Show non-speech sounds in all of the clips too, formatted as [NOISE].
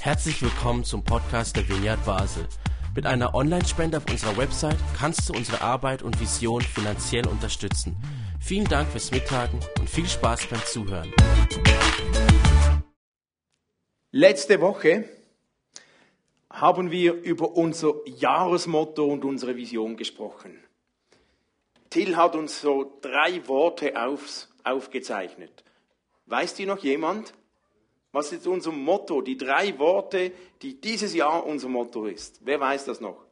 Herzlich willkommen zum Podcast der Vineyard Basel. Mit einer Online-Spende auf unserer Website kannst du unsere Arbeit und Vision finanziell unterstützen. Vielen Dank fürs Mittagen und viel Spaß beim Zuhören. Letzte Woche haben wir über unser Jahresmotto und unsere Vision gesprochen. Till hat uns so drei Worte aufs, aufgezeichnet. Weiß die noch jemand? Was ist unser Motto? Die drei Worte, die dieses Jahr unser Motto ist. Wer weiß das noch?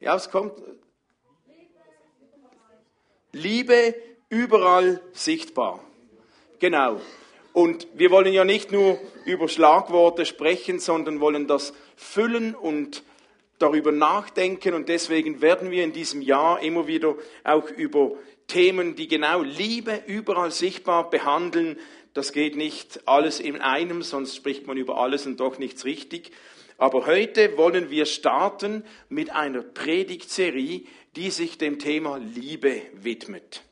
Ja, es kommt. Liebe überall sichtbar. Genau. Und wir wollen ja nicht nur über Schlagworte sprechen, sondern wollen das füllen und darüber nachdenken. Und deswegen werden wir in diesem Jahr immer wieder auch über Themen, die genau Liebe überall sichtbar behandeln. Das geht nicht alles in einem, sonst spricht man über alles und doch nichts richtig. Aber heute wollen wir starten mit einer Predigtserie, die sich dem Thema Liebe widmet.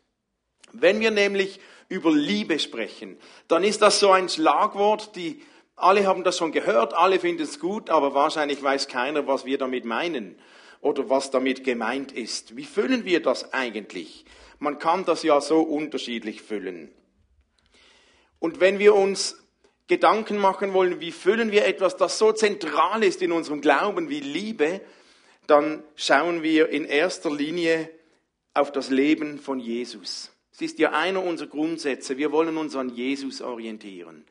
Wenn wir nämlich über Liebe sprechen, dann ist das so ein Schlagwort, die alle haben das schon gehört, alle finden es gut, aber wahrscheinlich weiß keiner, was wir damit meinen oder was damit gemeint ist. Wie füllen wir das eigentlich? Man kann das ja so unterschiedlich füllen. Und wenn wir uns Gedanken machen wollen, wie füllen wir etwas, das so zentral ist in unserem Glauben wie Liebe, dann schauen wir in erster Linie auf das Leben von Jesus. Es ist ja einer unserer Grundsätze. Wir wollen uns an Jesus orientieren.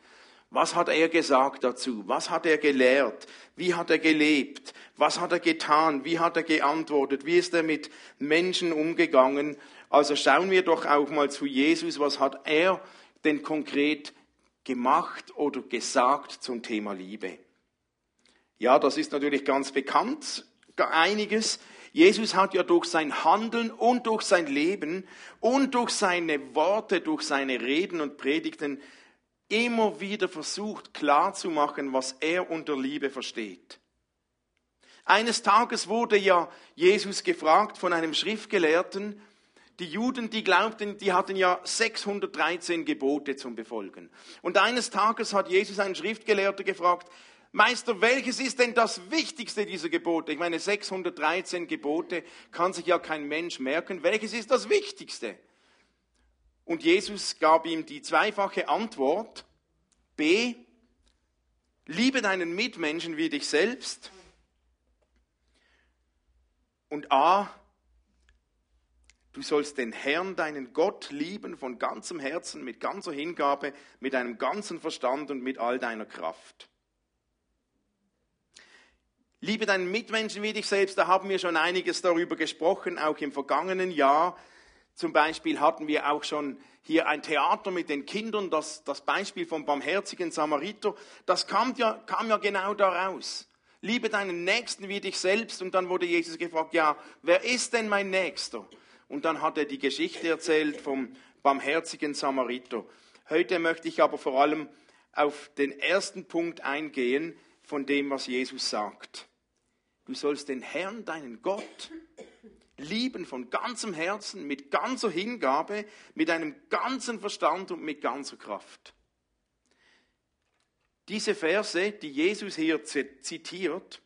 Was hat er gesagt dazu? Was hat er gelehrt? Wie hat er gelebt? Was hat er getan? Wie hat er geantwortet? Wie ist er mit Menschen umgegangen? Also schauen wir doch auch mal zu Jesus, was hat er denn konkret gemacht oder gesagt zum Thema Liebe? Ja, das ist natürlich ganz bekannt, einiges. Jesus hat ja durch sein Handeln und durch sein Leben und durch seine Worte, durch seine Reden und Predigten immer wieder versucht klarzumachen, was er unter Liebe versteht. Eines Tages wurde ja Jesus gefragt von einem Schriftgelehrten, die Juden, die glaubten, die hatten ja 613 Gebote zum Befolgen. Und eines Tages hat Jesus einen Schriftgelehrter gefragt, Meister, welches ist denn das wichtigste dieser Gebote? Ich meine, 613 Gebote kann sich ja kein Mensch merken. Welches ist das wichtigste? Und Jesus gab ihm die zweifache Antwort. B, liebe deinen Mitmenschen wie dich selbst. Und A, Du sollst den Herrn, deinen Gott, lieben von ganzem Herzen, mit ganzer Hingabe, mit deinem ganzen Verstand und mit all deiner Kraft. Liebe deinen Mitmenschen wie dich selbst, da haben wir schon einiges darüber gesprochen, auch im vergangenen Jahr. Zum Beispiel hatten wir auch schon hier ein Theater mit den Kindern, das, das Beispiel vom barmherzigen Samariter. Das kam ja, kam ja genau daraus. Liebe deinen Nächsten wie dich selbst. Und dann wurde Jesus gefragt, ja, wer ist denn mein Nächster? Und dann hat er die Geschichte erzählt vom barmherzigen Samariter. Heute möchte ich aber vor allem auf den ersten Punkt eingehen von dem, was Jesus sagt. Du sollst den Herrn, deinen Gott, lieben von ganzem Herzen, mit ganzer Hingabe, mit einem ganzen Verstand und mit ganzer Kraft. Diese Verse, die Jesus hier zitiert,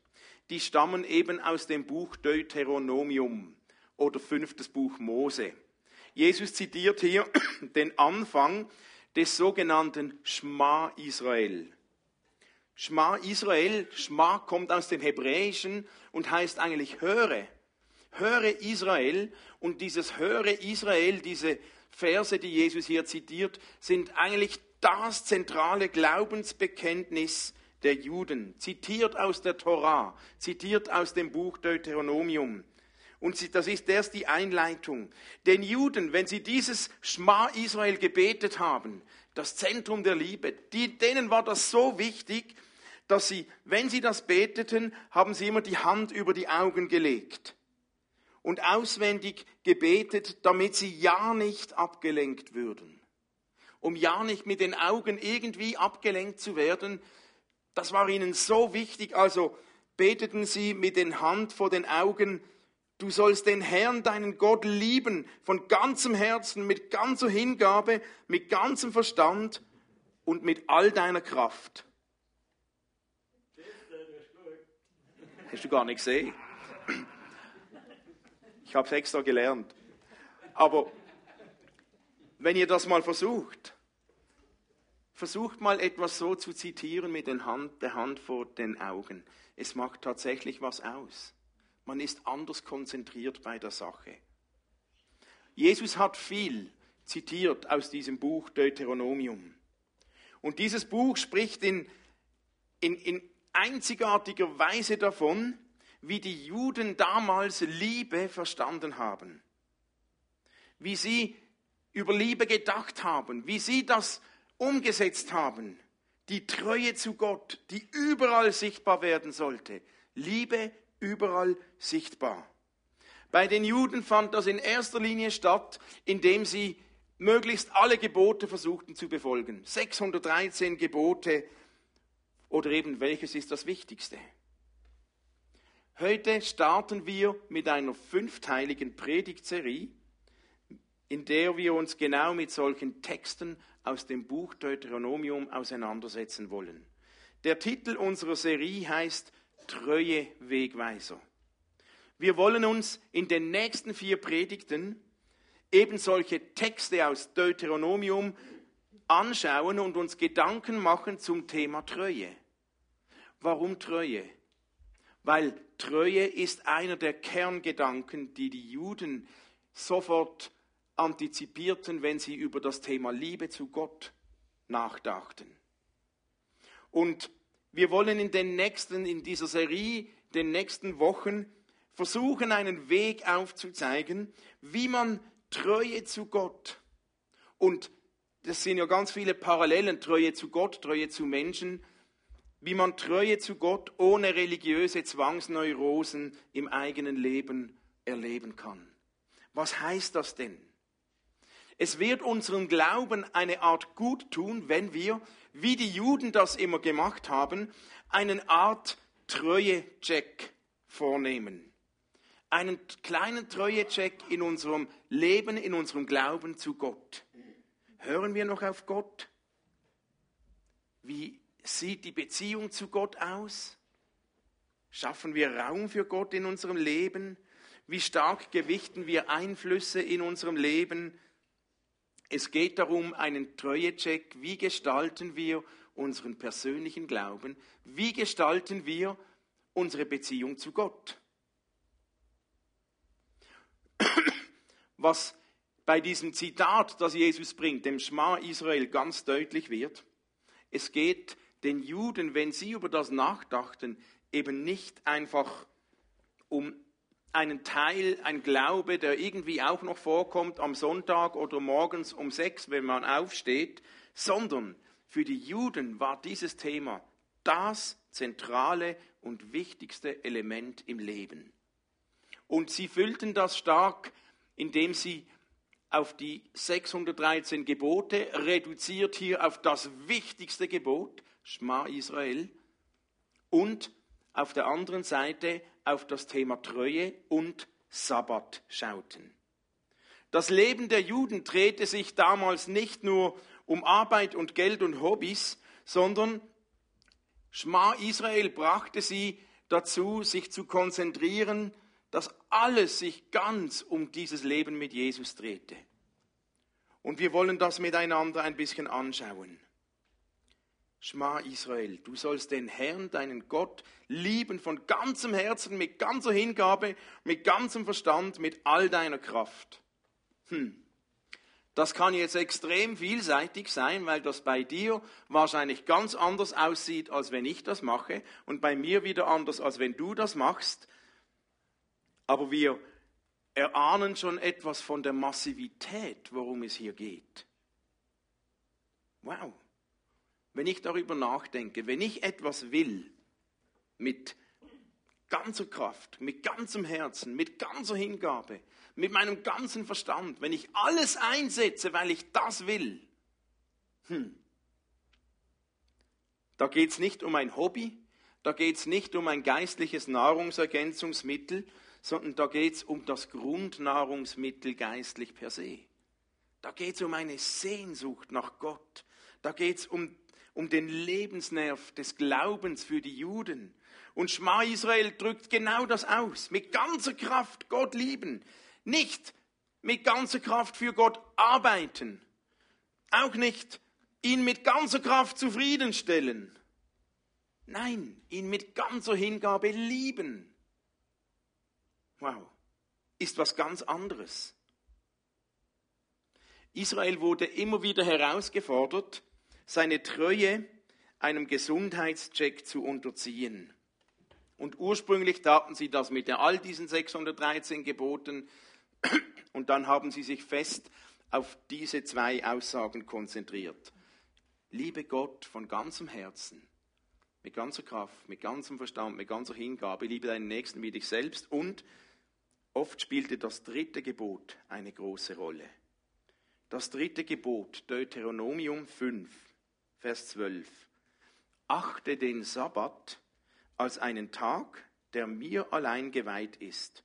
die stammen eben aus dem Buch Deuteronomium oder fünftes Buch Mose. Jesus zitiert hier [CLEARS THROAT] den Anfang des sogenannten Schma Israel. Schma Israel, Schma kommt aus dem Hebräischen und heißt eigentlich höre. Höre Israel und dieses höre Israel, diese Verse, die Jesus hier zitiert, sind eigentlich das zentrale Glaubensbekenntnis der Juden, zitiert aus der Torah, zitiert aus dem Buch Deuteronomium. Und das ist erst die Einleitung. Den Juden, wenn sie dieses Schma Israel gebetet haben, das Zentrum der Liebe, die, denen war das so wichtig, dass sie, wenn sie das beteten, haben sie immer die Hand über die Augen gelegt und auswendig gebetet, damit sie ja nicht abgelenkt würden. Um ja nicht mit den Augen irgendwie abgelenkt zu werden, das war ihnen so wichtig, also beteten sie mit den Hand vor den Augen, Du sollst den Herrn, deinen Gott, lieben von ganzem Herzen, mit ganzer Hingabe, mit ganzem Verstand und mit all deiner Kraft. Hast du gar nicht gesehen? Ich habe es extra gelernt. Aber wenn ihr das mal versucht, versucht mal etwas so zu zitieren mit der Hand, der Hand vor den Augen. Es macht tatsächlich was aus. Man ist anders konzentriert bei der Sache. Jesus hat viel zitiert aus diesem Buch Deuteronomium. Und dieses Buch spricht in, in, in einzigartiger Weise davon, wie die Juden damals Liebe verstanden haben. Wie sie über Liebe gedacht haben, wie sie das umgesetzt haben. Die Treue zu Gott, die überall sichtbar werden sollte. Liebe überall sichtbar. Bei den Juden fand das in erster Linie statt, indem sie möglichst alle Gebote versuchten zu befolgen. 613 Gebote oder eben welches ist das Wichtigste? Heute starten wir mit einer fünfteiligen Predigtserie, in der wir uns genau mit solchen Texten aus dem Buch Deuteronomium auseinandersetzen wollen. Der Titel unserer Serie heißt Treue Wegweiser. Wir wollen uns in den nächsten vier Predigten eben solche Texte aus Deuteronomium anschauen und uns Gedanken machen zum Thema Treue. Warum Treue? Weil Treue ist einer der Kerngedanken, die die Juden sofort antizipierten, wenn sie über das Thema Liebe zu Gott nachdachten. Und wir wollen in den nächsten, in dieser Serie, den nächsten Wochen versuchen, einen Weg aufzuzeigen, wie man Treue zu Gott und das sind ja ganz viele Parallelen, Treue zu Gott, Treue zu Menschen, wie man Treue zu Gott ohne religiöse Zwangsneurosen im eigenen Leben erleben kann. Was heißt das denn? Es wird unserem Glauben eine Art gut tun, wenn wir, wie die Juden das immer gemacht haben, einen Art Treue-Check vornehmen. Einen kleinen Treue-Check in unserem Leben, in unserem Glauben zu Gott. Hören wir noch auf Gott? Wie sieht die Beziehung zu Gott aus? Schaffen wir Raum für Gott in unserem Leben? Wie stark gewichten wir Einflüsse in unserem Leben? Es geht darum, einen Treuecheck. Wie gestalten wir unseren persönlichen Glauben? Wie gestalten wir unsere Beziehung zu Gott? Was bei diesem Zitat, das Jesus bringt, dem Schma Israel ganz deutlich wird, es geht den Juden, wenn sie über das nachdachten, eben nicht einfach um einen Teil, ein Glaube, der irgendwie auch noch vorkommt am Sonntag oder morgens um sechs, wenn man aufsteht, sondern für die Juden war dieses Thema das zentrale und wichtigste Element im Leben. Und sie füllten das stark, indem sie auf die 613 Gebote, reduziert hier auf das wichtigste Gebot, Schma Israel, und auf der anderen Seite auf das Thema Treue und Sabbat schauten. Das Leben der Juden drehte sich damals nicht nur um Arbeit und Geld und Hobbys, sondern Schma Israel brachte sie dazu, sich zu konzentrieren dass alles sich ganz um dieses Leben mit Jesus drehte. Und wir wollen das miteinander ein bisschen anschauen. Schma Israel, du sollst den Herrn, deinen Gott, lieben von ganzem Herzen, mit ganzer Hingabe, mit ganzem Verstand, mit all deiner Kraft. Hm. Das kann jetzt extrem vielseitig sein, weil das bei dir wahrscheinlich ganz anders aussieht, als wenn ich das mache, und bei mir wieder anders, als wenn du das machst aber wir erahnen schon etwas von der Massivität, worum es hier geht. Wow. Wenn ich darüber nachdenke, wenn ich etwas will, mit ganzer Kraft, mit ganzem Herzen, mit ganzer Hingabe, mit meinem ganzen Verstand, wenn ich alles einsetze, weil ich das will, hm, da geht es nicht um ein Hobby, da geht es nicht um ein geistliches Nahrungsergänzungsmittel, sondern da geht es um das Grundnahrungsmittel geistlich per se. Da geht es um eine Sehnsucht nach Gott, Da geht es um, um den Lebensnerv des Glaubens für die Juden. Und Schma Israel drückt genau das aus. Mit ganzer Kraft Gott lieben. Nicht mit ganzer Kraft für Gott arbeiten. Auch nicht ihn mit ganzer Kraft zufriedenstellen. Nein, ihn mit ganzer Hingabe lieben. Wow, ist was ganz anderes. Israel wurde immer wieder herausgefordert, seine Treue einem Gesundheitscheck zu unterziehen. Und ursprünglich taten sie das mit all diesen 613 Geboten [CLEARS THROAT] und dann haben sie sich fest auf diese zwei Aussagen konzentriert. Liebe Gott von ganzem Herzen, mit ganzer Kraft, mit ganzem Verstand, mit ganzer Hingabe, liebe deinen Nächsten wie dich selbst und oft spielte das dritte Gebot eine große Rolle. Das dritte Gebot, Deuteronomium 5, Vers 12. Achte den Sabbat als einen Tag, der mir allein geweiht ist.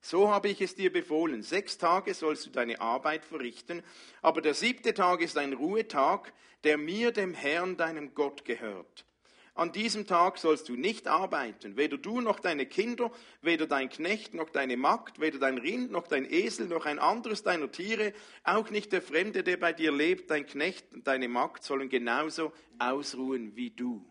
So habe ich es dir befohlen. Sechs Tage sollst du deine Arbeit verrichten, aber der siebte Tag ist ein Ruhetag, der mir, dem Herrn, deinem Gott gehört. An diesem Tag sollst du nicht arbeiten, weder du noch deine Kinder, weder dein Knecht noch deine Magd, weder dein Rind noch dein Esel noch ein anderes deiner Tiere, auch nicht der Fremde, der bei dir lebt, dein Knecht und deine Magd sollen genauso ausruhen wie du.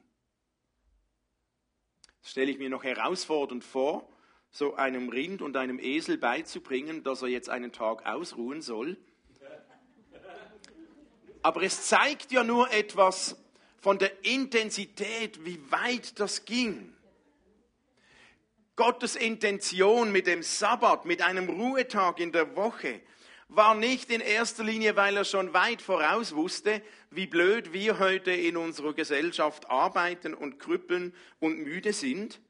Das stelle ich mir noch herausfordernd vor, so einem Rind und einem Esel beizubringen, dass er jetzt einen Tag ausruhen soll. Aber es zeigt ja nur etwas von der Intensität, wie weit das ging. Gottes Intention mit dem Sabbat, mit einem Ruhetag in der Woche, war nicht in erster Linie, weil er schon weit voraus wusste, wie blöd wir heute in unserer Gesellschaft arbeiten und krüppeln und müde sind,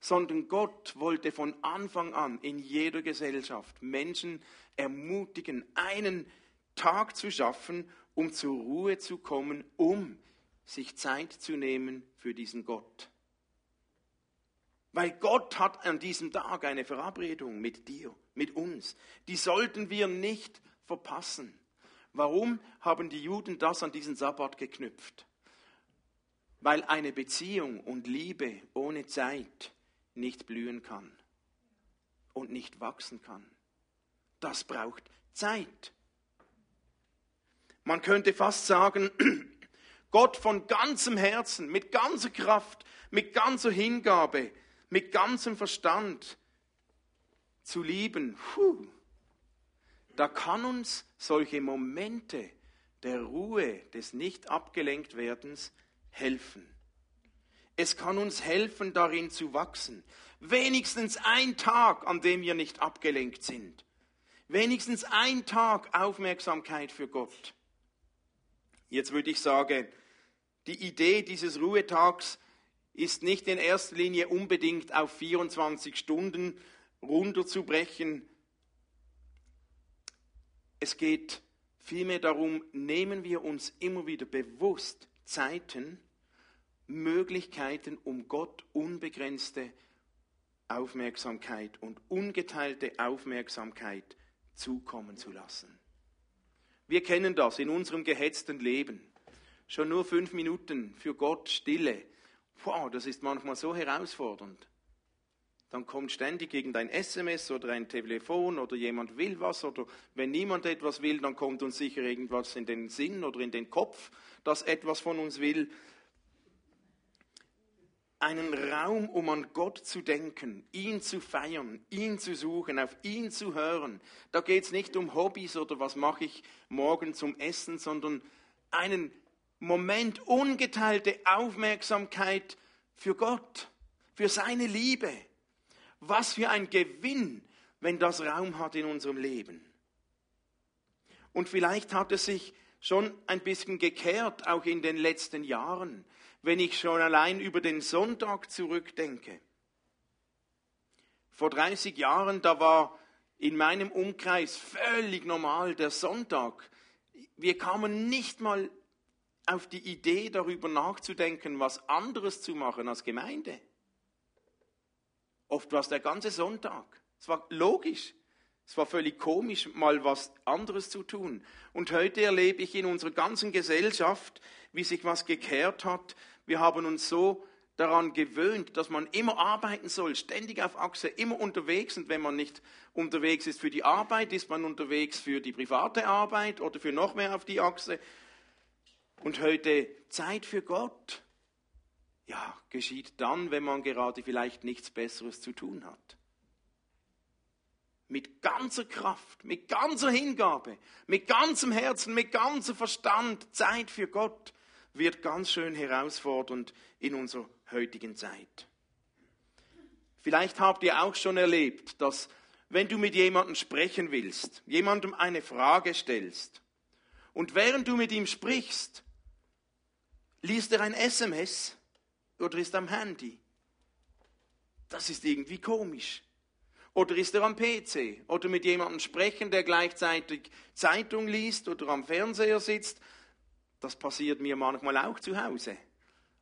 sondern Gott wollte von Anfang an in jeder Gesellschaft Menschen ermutigen, einen Tag zu schaffen, um zur Ruhe zu kommen, um sich Zeit zu nehmen für diesen Gott. Weil Gott hat an diesem Tag eine Verabredung mit dir, mit uns. Die sollten wir nicht verpassen. Warum haben die Juden das an diesen Sabbat geknüpft? Weil eine Beziehung und Liebe ohne Zeit nicht blühen kann und nicht wachsen kann. Das braucht Zeit. Man könnte fast sagen, [CLEARS THROAT] Gott von ganzem Herzen, mit ganzer Kraft, mit ganzer Hingabe, mit ganzem Verstand zu lieben, puh, da kann uns solche Momente der Ruhe, des nicht abgelenkt werdens helfen. Es kann uns helfen, darin zu wachsen. Wenigstens ein Tag, an dem wir nicht abgelenkt sind. Wenigstens ein Tag Aufmerksamkeit für Gott. Jetzt würde ich sagen, die Idee dieses Ruhetags ist nicht in erster Linie unbedingt auf 24 Stunden runterzubrechen. Es geht vielmehr darum, nehmen wir uns immer wieder bewusst Zeiten, Möglichkeiten, um Gott unbegrenzte Aufmerksamkeit und ungeteilte Aufmerksamkeit zukommen zu lassen. Wir kennen das in unserem gehetzten Leben. Schon nur fünf Minuten für Gott Stille. Wow, das ist manchmal so herausfordernd. Dann kommt ständig irgendein SMS oder ein Telefon oder jemand will was oder wenn niemand etwas will, dann kommt uns sicher irgendwas in den Sinn oder in den Kopf, das etwas von uns will. Einen Raum, um an Gott zu denken, ihn zu feiern, ihn zu suchen, auf ihn zu hören. Da geht es nicht um Hobbys oder was mache ich morgen zum Essen, sondern einen Moment ungeteilte Aufmerksamkeit für Gott, für seine Liebe. Was für ein Gewinn, wenn das Raum hat in unserem Leben. Und vielleicht hat es sich schon ein bisschen gekehrt, auch in den letzten Jahren, wenn ich schon allein über den Sonntag zurückdenke. Vor 30 Jahren, da war in meinem Umkreis völlig normal der Sonntag. Wir kamen nicht mal auf die Idee, darüber nachzudenken, was anderes zu machen als Gemeinde. Oft war es der ganze Sonntag. Es war logisch. Es war völlig komisch, mal was anderes zu tun. Und heute erlebe ich in unserer ganzen Gesellschaft, wie sich was gekehrt hat. Wir haben uns so daran gewöhnt, dass man immer arbeiten soll, ständig auf Achse, immer unterwegs. Und wenn man nicht unterwegs ist für die Arbeit, ist man unterwegs für die private Arbeit oder für noch mehr auf die Achse. Und heute Zeit für Gott. Ja, geschieht dann, wenn man gerade vielleicht nichts Besseres zu tun hat mit ganzer Kraft, mit ganzer Hingabe, mit ganzem Herzen, mit ganzem Verstand, Zeit für Gott, wird ganz schön herausfordernd in unserer heutigen Zeit. Vielleicht habt ihr auch schon erlebt, dass wenn du mit jemandem sprechen willst, jemandem eine Frage stellst und während du mit ihm sprichst, liest er ein SMS oder ist am Handy. Das ist irgendwie komisch. Oder ist er am PC? Oder mit jemandem sprechen, der gleichzeitig Zeitung liest oder am Fernseher sitzt? Das passiert mir manchmal auch zu Hause.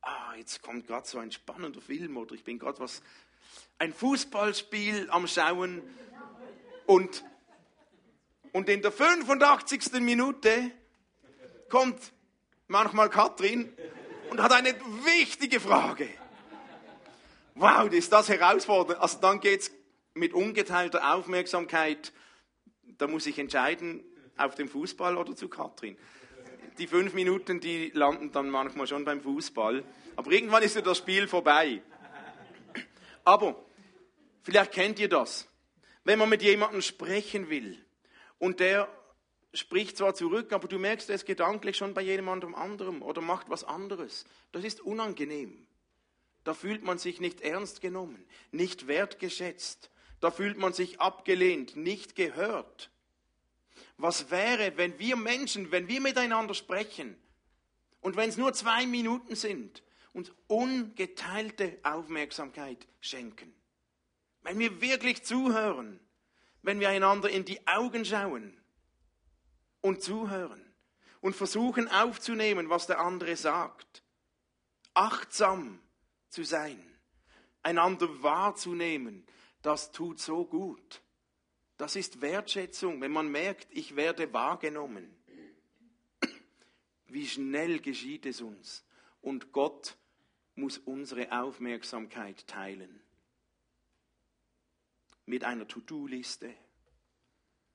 Ah, jetzt kommt gerade so ein spannender Film oder ich bin gerade was, ein Fußballspiel am Schauen und, und in der 85. Minute kommt manchmal Katrin und hat eine wichtige Frage. Wow, ist das herausfordernd. Also dann geht's mit ungeteilter Aufmerksamkeit, da muss ich entscheiden, auf dem Fußball oder zu Katrin. Die fünf Minuten, die landen dann manchmal schon beim Fußball. Aber irgendwann ist ja das Spiel vorbei. Aber vielleicht kennt ihr das. Wenn man mit jemandem sprechen will und der spricht zwar zurück, aber du merkst, er ist gedanklich schon bei jemandem anderem oder macht was anderes. Das ist unangenehm. Da fühlt man sich nicht ernst genommen, nicht wertgeschätzt. Da fühlt man sich abgelehnt, nicht gehört. Was wäre, wenn wir Menschen, wenn wir miteinander sprechen und wenn es nur zwei Minuten sind, uns ungeteilte Aufmerksamkeit schenken? Wenn wir wirklich zuhören, wenn wir einander in die Augen schauen und zuhören und versuchen aufzunehmen, was der andere sagt, achtsam zu sein, einander wahrzunehmen, das tut so gut. Das ist Wertschätzung, wenn man merkt, ich werde wahrgenommen. Wie schnell geschieht es uns. Und Gott muss unsere Aufmerksamkeit teilen. Mit einer To-Do-Liste,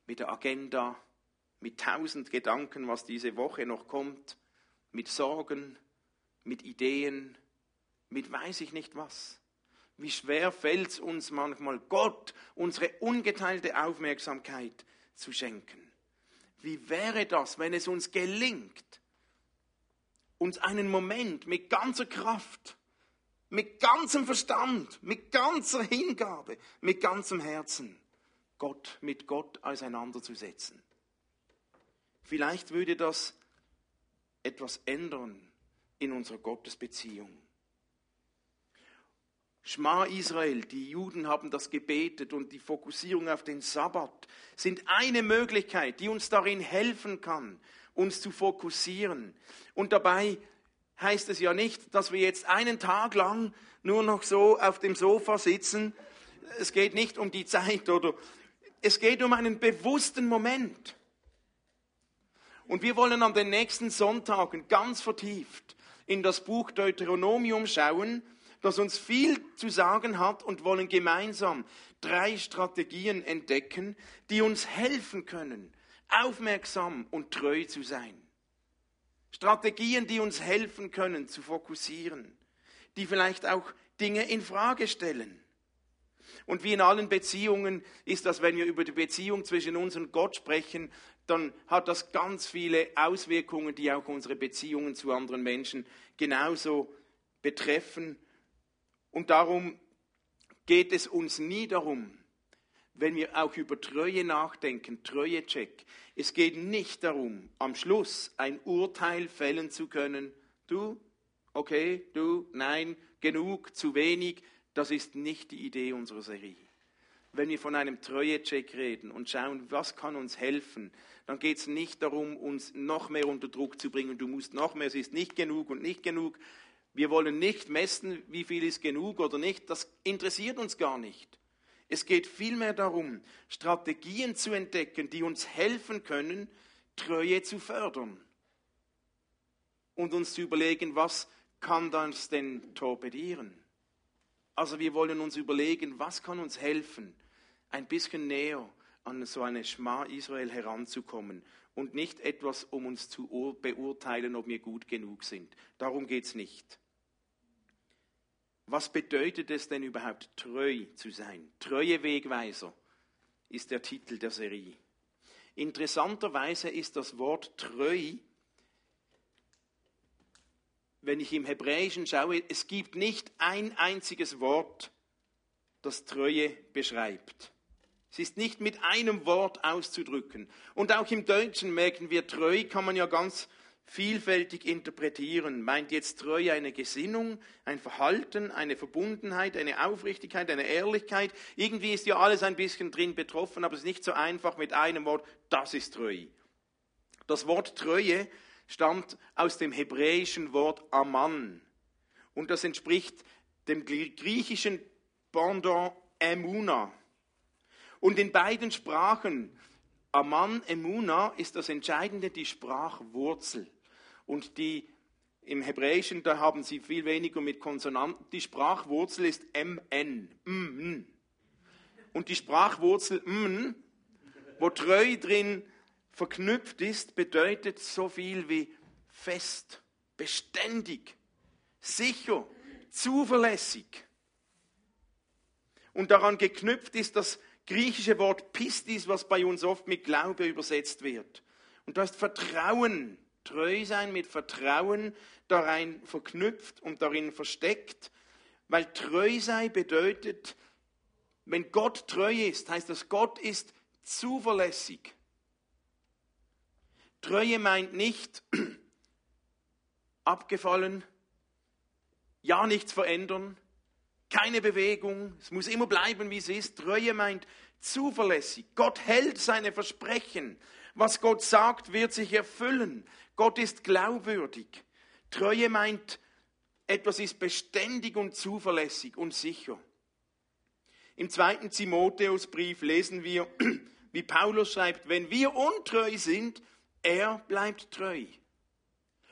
mit der Agenda, mit tausend Gedanken, was diese Woche noch kommt, mit Sorgen, mit Ideen, mit weiß ich nicht was. Wie schwer fällt es uns manchmal, Gott unsere ungeteilte Aufmerksamkeit zu schenken. Wie wäre das, wenn es uns gelingt, uns einen Moment mit ganzer Kraft, mit ganzem Verstand, mit ganzer Hingabe, mit ganzem Herzen Gott mit Gott auseinanderzusetzen. Vielleicht würde das etwas ändern in unserer Gottesbeziehung. Schma Israel, die Juden haben das gebetet und die Fokussierung auf den Sabbat sind eine Möglichkeit, die uns darin helfen kann, uns zu fokussieren. Und dabei heißt es ja nicht, dass wir jetzt einen Tag lang nur noch so auf dem Sofa sitzen. Es geht nicht um die Zeit oder es geht um einen bewussten Moment. Und wir wollen an den nächsten Sonntagen ganz vertieft in das Buch Deuteronomium schauen das uns viel zu sagen hat und wollen gemeinsam drei Strategien entdecken, die uns helfen können, aufmerksam und treu zu sein. Strategien, die uns helfen können, zu fokussieren, die vielleicht auch Dinge in Frage stellen. Und wie in allen Beziehungen ist das, wenn wir über die Beziehung zwischen uns und Gott sprechen, dann hat das ganz viele Auswirkungen, die auch unsere Beziehungen zu anderen Menschen genauso betreffen und darum geht es uns nie darum, wenn wir auch über Treue nachdenken, Treue-Check. Es geht nicht darum, am Schluss ein Urteil fällen zu können. Du, okay, du, nein, genug, zu wenig. Das ist nicht die Idee unserer Serie. Wenn wir von einem Treue-Check reden und schauen, was kann uns helfen, dann geht es nicht darum, uns noch mehr unter Druck zu bringen. Du musst noch mehr, es ist nicht genug und nicht genug. Wir wollen nicht messen, wie viel ist genug oder nicht. Das interessiert uns gar nicht. Es geht vielmehr darum, Strategien zu entdecken, die uns helfen können, Treue zu fördern. Und uns zu überlegen, was kann das denn torpedieren? Also wir wollen uns überlegen, was kann uns helfen, ein bisschen näher an so eine Schma Israel heranzukommen und nicht etwas, um uns zu beurteilen, ob wir gut genug sind. Darum geht es nicht. Was bedeutet es denn überhaupt, treu zu sein? Treue Wegweiser ist der Titel der Serie. Interessanterweise ist das Wort treu, wenn ich im Hebräischen schaue, es gibt nicht ein einziges Wort, das Treue beschreibt. Es ist nicht mit einem Wort auszudrücken. Und auch im Deutschen merken wir, treu kann man ja ganz vielfältig interpretieren. Meint jetzt Treue eine Gesinnung, ein Verhalten, eine Verbundenheit, eine Aufrichtigkeit, eine Ehrlichkeit? Irgendwie ist ja alles ein bisschen drin betroffen, aber es ist nicht so einfach mit einem Wort, das ist Treue. Das Wort Treue stammt aus dem hebräischen Wort Aman. Und das entspricht dem griechischen Pendant Emuna. Und in beiden Sprachen Aman, Emuna ist das Entscheidende die Sprachwurzel. Und die im Hebräischen, da haben sie viel weniger mit Konsonanten. Die Sprachwurzel ist MN. Mm. Und die Sprachwurzel M, wo treu drin verknüpft ist, bedeutet so viel wie fest, beständig, sicher, zuverlässig. Und daran geknüpft ist das griechische Wort Pistis, was bei uns oft mit Glaube übersetzt wird. Und da ist Vertrauen, treu sein mit Vertrauen darin verknüpft und darin versteckt, weil treu sein bedeutet, wenn Gott treu ist, heißt das, Gott ist zuverlässig. Treue meint nicht [CLEARS THROAT] abgefallen, ja nichts verändern, keine Bewegung, es muss immer bleiben, wie es ist. Treue meint zuverlässig. Gott hält seine Versprechen. Was Gott sagt, wird sich erfüllen. Gott ist glaubwürdig. Treue meint, etwas ist beständig und zuverlässig und sicher. Im zweiten Timotheusbrief lesen wir, [CLEARS THROAT] wie Paulus schreibt, wenn wir untreu sind, er bleibt treu.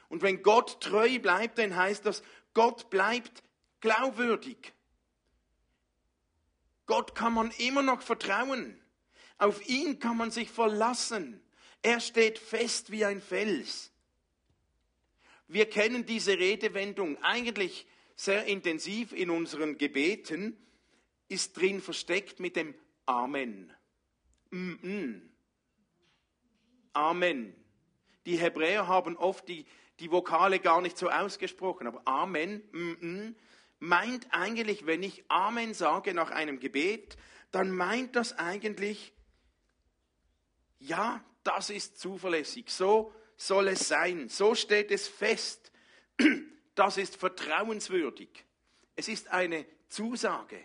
Und wenn Gott treu bleibt, dann heißt das, Gott bleibt glaubwürdig. Gott kann man immer noch vertrauen. Auf ihn kann man sich verlassen. Er steht fest wie ein Fels. Wir kennen diese Redewendung eigentlich sehr intensiv in unseren Gebeten, ist drin versteckt mit dem Amen. Mm -mm. Amen. Die Hebräer haben oft die, die Vokale gar nicht so ausgesprochen, aber Amen mm meint eigentlich, wenn ich Amen sage nach einem Gebet, dann meint das eigentlich, ja, das ist zuverlässig, so soll es sein, so steht es fest, [CLEARS THROAT] das ist vertrauenswürdig, es ist eine Zusage.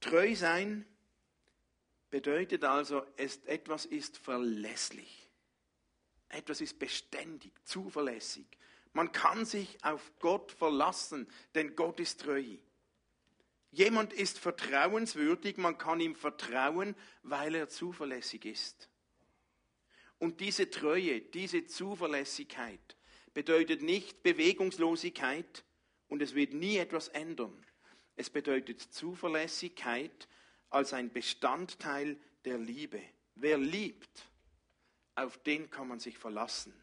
Treu sein bedeutet also, etwas ist verlässlich. Etwas ist beständig, zuverlässig. Man kann sich auf Gott verlassen, denn Gott ist treu. Jemand ist vertrauenswürdig, man kann ihm vertrauen, weil er zuverlässig ist. Und diese Treue, diese Zuverlässigkeit bedeutet nicht Bewegungslosigkeit und es wird nie etwas ändern. Es bedeutet Zuverlässigkeit als ein Bestandteil der Liebe. Wer liebt, auf den kann man sich verlassen.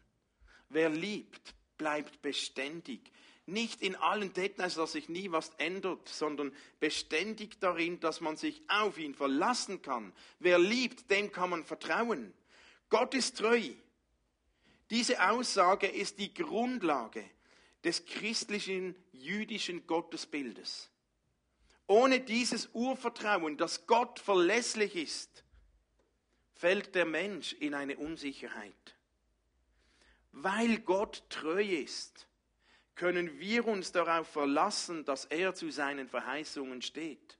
Wer liebt, bleibt beständig. Nicht in allen Details, dass sich nie was ändert, sondern beständig darin, dass man sich auf ihn verlassen kann. Wer liebt, dem kann man vertrauen. Gott ist treu. Diese Aussage ist die Grundlage des christlichen jüdischen Gottesbildes. Ohne dieses Urvertrauen, dass Gott verlässlich ist, fällt der Mensch in eine Unsicherheit. Weil Gott treu ist, können wir uns darauf verlassen, dass er zu seinen Verheißungen steht.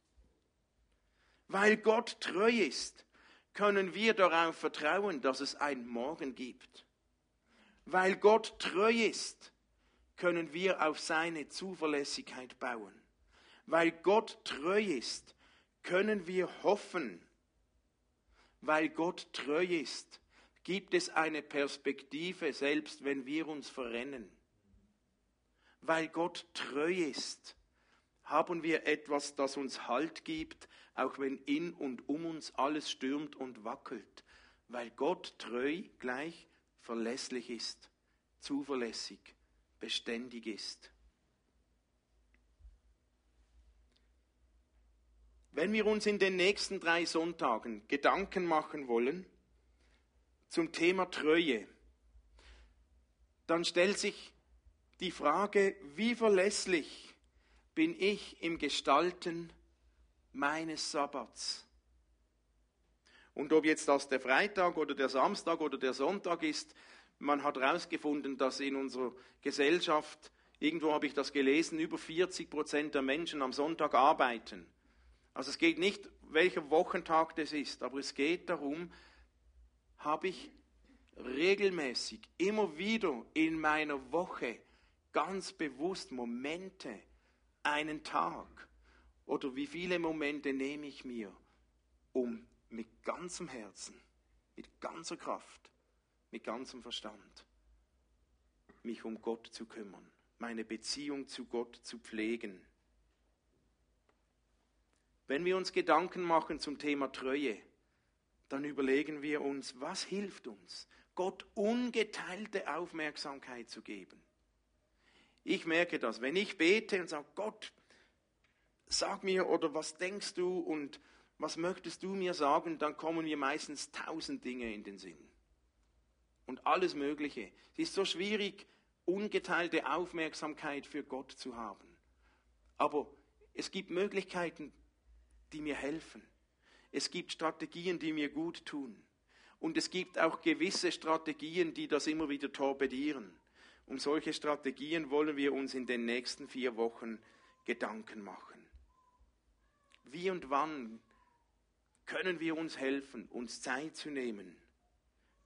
Weil Gott treu ist, können wir darauf vertrauen, dass es ein Morgen gibt. Weil Gott treu ist, können wir auf seine Zuverlässigkeit bauen. Weil Gott treu ist, können wir hoffen. Weil Gott treu ist, gibt es eine Perspektive, selbst wenn wir uns verrennen. Weil Gott treu ist, haben wir etwas, das uns Halt gibt, auch wenn in und um uns alles stürmt und wackelt. Weil Gott treu gleich verlässlich ist, zuverlässig, beständig ist. Wenn wir uns in den nächsten drei Sonntagen Gedanken machen wollen zum Thema Treue, dann stellt sich die Frage, wie verlässlich bin ich im Gestalten meines Sabbats? Und ob jetzt das der Freitag oder der Samstag oder der Sonntag ist, man hat herausgefunden, dass in unserer Gesellschaft, irgendwo habe ich das gelesen, über 40 Prozent der Menschen am Sonntag arbeiten. Also es geht nicht, welcher Wochentag das ist, aber es geht darum, habe ich regelmäßig, immer wieder in meiner Woche ganz bewusst Momente, einen Tag oder wie viele Momente nehme ich mir, um mit ganzem Herzen, mit ganzer Kraft, mit ganzem Verstand mich um Gott zu kümmern, meine Beziehung zu Gott zu pflegen. Wenn wir uns Gedanken machen zum Thema Treue, dann überlegen wir uns, was hilft uns, Gott ungeteilte Aufmerksamkeit zu geben. Ich merke das, wenn ich bete und sage, Gott, sag mir oder was denkst du und was möchtest du mir sagen, dann kommen mir meistens tausend Dinge in den Sinn. Und alles Mögliche. Es ist so schwierig, ungeteilte Aufmerksamkeit für Gott zu haben. Aber es gibt Möglichkeiten, die mir helfen. Es gibt Strategien, die mir gut tun. Und es gibt auch gewisse Strategien, die das immer wieder torpedieren. Um solche Strategien wollen wir uns in den nächsten vier Wochen Gedanken machen. Wie und wann können wir uns helfen, uns Zeit zu nehmen,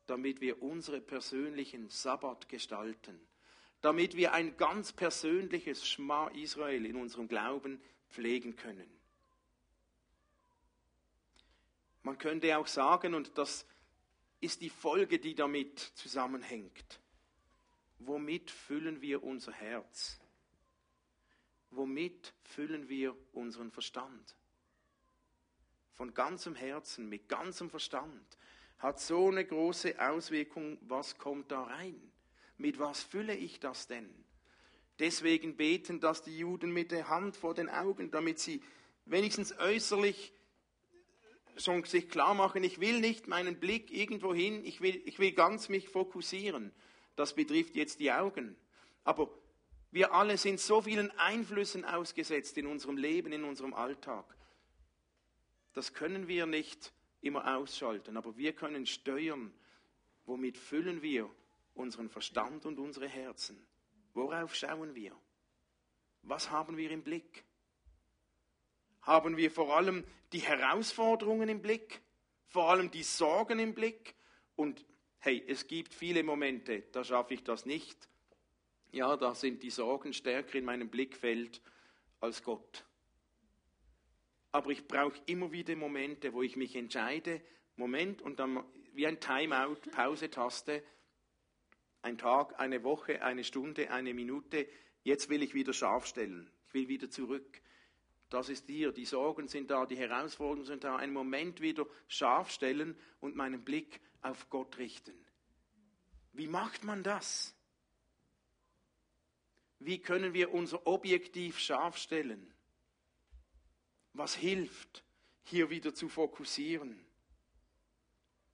damit wir unsere persönlichen Sabbat gestalten, damit wir ein ganz persönliches Schma Israel in unserem Glauben pflegen können. Man könnte auch sagen, und das ist die Folge, die damit zusammenhängt, womit füllen wir unser Herz? Womit füllen wir unseren Verstand? Von ganzem Herzen, mit ganzem Verstand, hat so eine große Auswirkung, was kommt da rein? Mit was fülle ich das denn? Deswegen beten das die Juden mit der Hand vor den Augen, damit sie wenigstens äußerlich schon sich klar machen, ich will nicht meinen Blick irgendwo hin, ich will, ich will ganz mich fokussieren. Das betrifft jetzt die Augen. Aber wir alle sind so vielen Einflüssen ausgesetzt in unserem Leben, in unserem Alltag. Das können wir nicht immer ausschalten, aber wir können steuern, womit füllen wir unseren Verstand und unsere Herzen. Worauf schauen wir? Was haben wir im Blick? haben wir vor allem die Herausforderungen im Blick, vor allem die Sorgen im Blick. Und hey, es gibt viele Momente, da schaffe ich das nicht. Ja, da sind die Sorgen stärker in meinem Blickfeld als Gott. Aber ich brauche immer wieder Momente, wo ich mich entscheide, Moment und dann wie ein Timeout, Pause-Taste, ein Tag, eine Woche, eine Stunde, eine Minute, jetzt will ich wieder scharf stellen. Ich will wieder zurück das ist hier, die Sorgen sind da, die Herausforderungen sind da, einen Moment wieder scharf stellen und meinen Blick auf Gott richten. Wie macht man das? Wie können wir unser Objektiv scharf stellen? Was hilft, hier wieder zu fokussieren?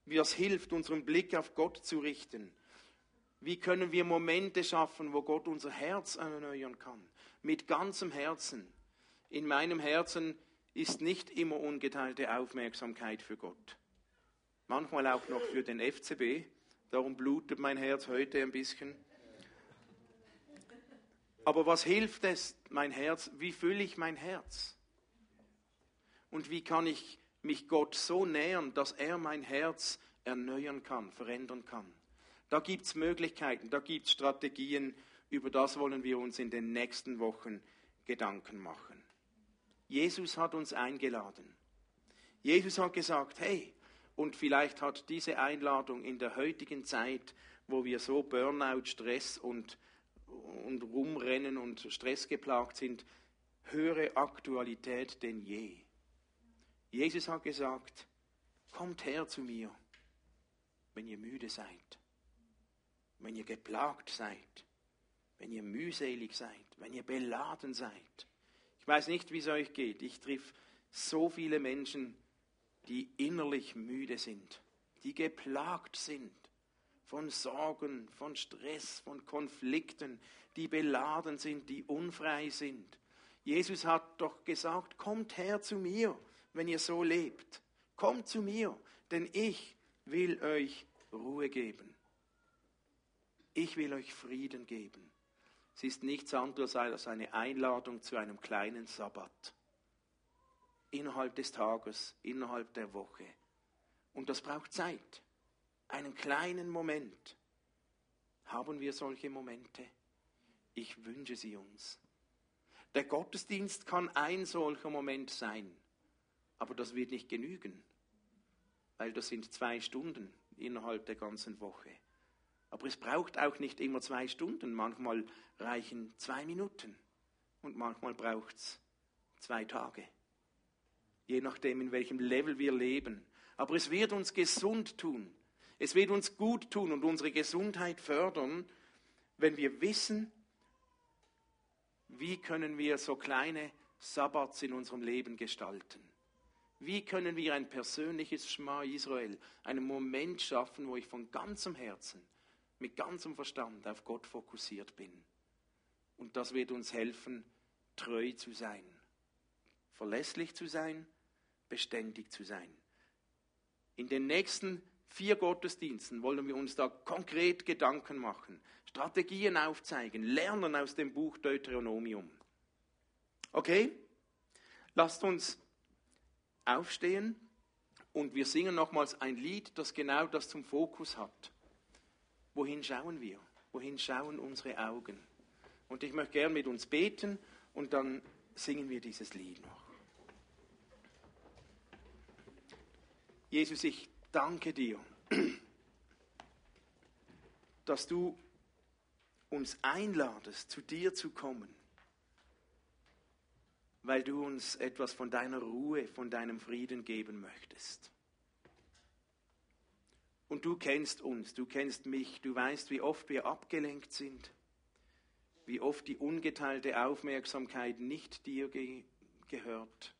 Wie es hilft, unseren Blick auf Gott zu richten? Wie können wir Momente schaffen, wo Gott unser Herz erneuern kann? Mit ganzem Herzen in meinem Herzen ist nicht immer ungeteilte Aufmerksamkeit für Gott. Manchmal auch noch für den FCB. Darum blutet mein Herz heute ein bisschen. Aber was hilft es, mein Herz? Wie fülle ich mein Herz? Und wie kann ich mich Gott so nähern, dass er mein Herz erneuern kann, verändern kann? Da gibt es Möglichkeiten, da gibt es Strategien Über das wollen wir uns in den nächsten Wochen Gedanken machen. Jesus hat uns eingeladen. Jesus hat gesagt, hey, und vielleicht hat diese Einladung in der heutigen Zeit, wo wir so Burnout, Stress und, und rumrennen und stressgeplagt sind, höhere Aktualität denn je. Jesus hat gesagt, kommt her zu mir, wenn ihr müde seid, wenn ihr geplagt seid, wenn ihr mühselig seid, wenn ihr beladen seid. Ich weiß nicht, wie es euch geht. Ich triff so viele Menschen, die innerlich müde sind, die geplagt sind von Sorgen, von Stress, von Konflikten, die beladen sind, die unfrei sind. Jesus hat doch gesagt, kommt her zu mir, wenn ihr so lebt. Kommt zu mir, denn ich will euch Ruhe geben. Ich will euch Frieden geben. Es ist nichts anderes als eine Einladung zu einem kleinen Sabbat innerhalb des Tages, innerhalb der Woche. Und das braucht Zeit, einen kleinen Moment. Haben wir solche Momente? Ich wünsche sie uns. Der Gottesdienst kann ein solcher Moment sein, aber das wird nicht genügen, weil das sind zwei Stunden innerhalb der ganzen Woche. Aber es braucht auch nicht immer zwei Stunden, manchmal reichen zwei Minuten und manchmal braucht es zwei Tage je nachdem, in welchem Level wir leben. Aber es wird uns gesund tun. Es wird uns gut tun und unsere Gesundheit fördern, wenn wir wissen, wie können wir so kleine Sabbats in unserem Leben gestalten. Wie können wir ein persönliches Schma Israel, einen Moment schaffen, wo ich von ganzem Herzen, mit ganzem Verstand auf Gott fokussiert bin. Und das wird uns helfen, treu zu sein, verlässlich zu sein beständig zu sein. In den nächsten vier Gottesdiensten wollen wir uns da konkret Gedanken machen, Strategien aufzeigen, lernen aus dem Buch Deuteronomium. Okay? Lasst uns aufstehen und wir singen nochmals ein Lied, das genau das zum Fokus hat. Wohin schauen wir? Wohin schauen unsere Augen? Und ich möchte gern mit uns beten und dann singen wir dieses Lied noch. Jesus, ich danke dir, dass du uns einladest, zu dir zu kommen, weil du uns etwas von deiner Ruhe, von deinem Frieden geben möchtest. Und du kennst uns, du kennst mich, du weißt, wie oft wir abgelenkt sind, wie oft die ungeteilte Aufmerksamkeit nicht dir ge gehört.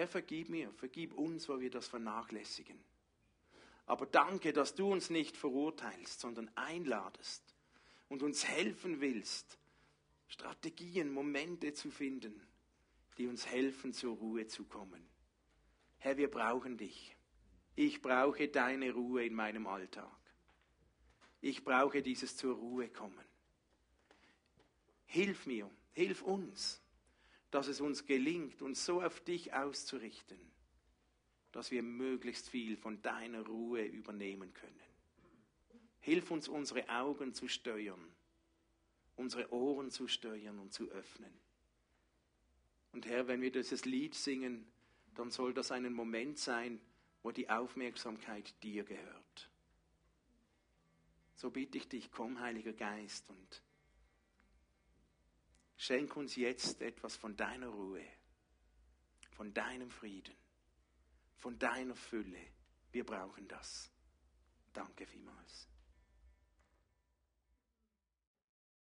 Herr, vergib mir, vergib uns, wo wir das vernachlässigen. Aber danke, dass du uns nicht verurteilst, sondern einladest und uns helfen willst, Strategien, Momente zu finden, die uns helfen, zur Ruhe zu kommen. Herr, wir brauchen dich. Ich brauche deine Ruhe in meinem Alltag. Ich brauche dieses zur Ruhe kommen. Hilf mir, hilf uns dass es uns gelingt, uns so auf dich auszurichten, dass wir möglichst viel von deiner Ruhe übernehmen können. Hilf uns, unsere Augen zu steuern, unsere Ohren zu steuern und zu öffnen. Und Herr, wenn wir dieses Lied singen, dann soll das ein Moment sein, wo die Aufmerksamkeit dir gehört. So bitte ich dich, komm, Heiliger Geist, und Schenk uns jetzt etwas von deiner Ruhe, von deinem Frieden, von deiner Fülle. Wir brauchen das. Danke vielmals.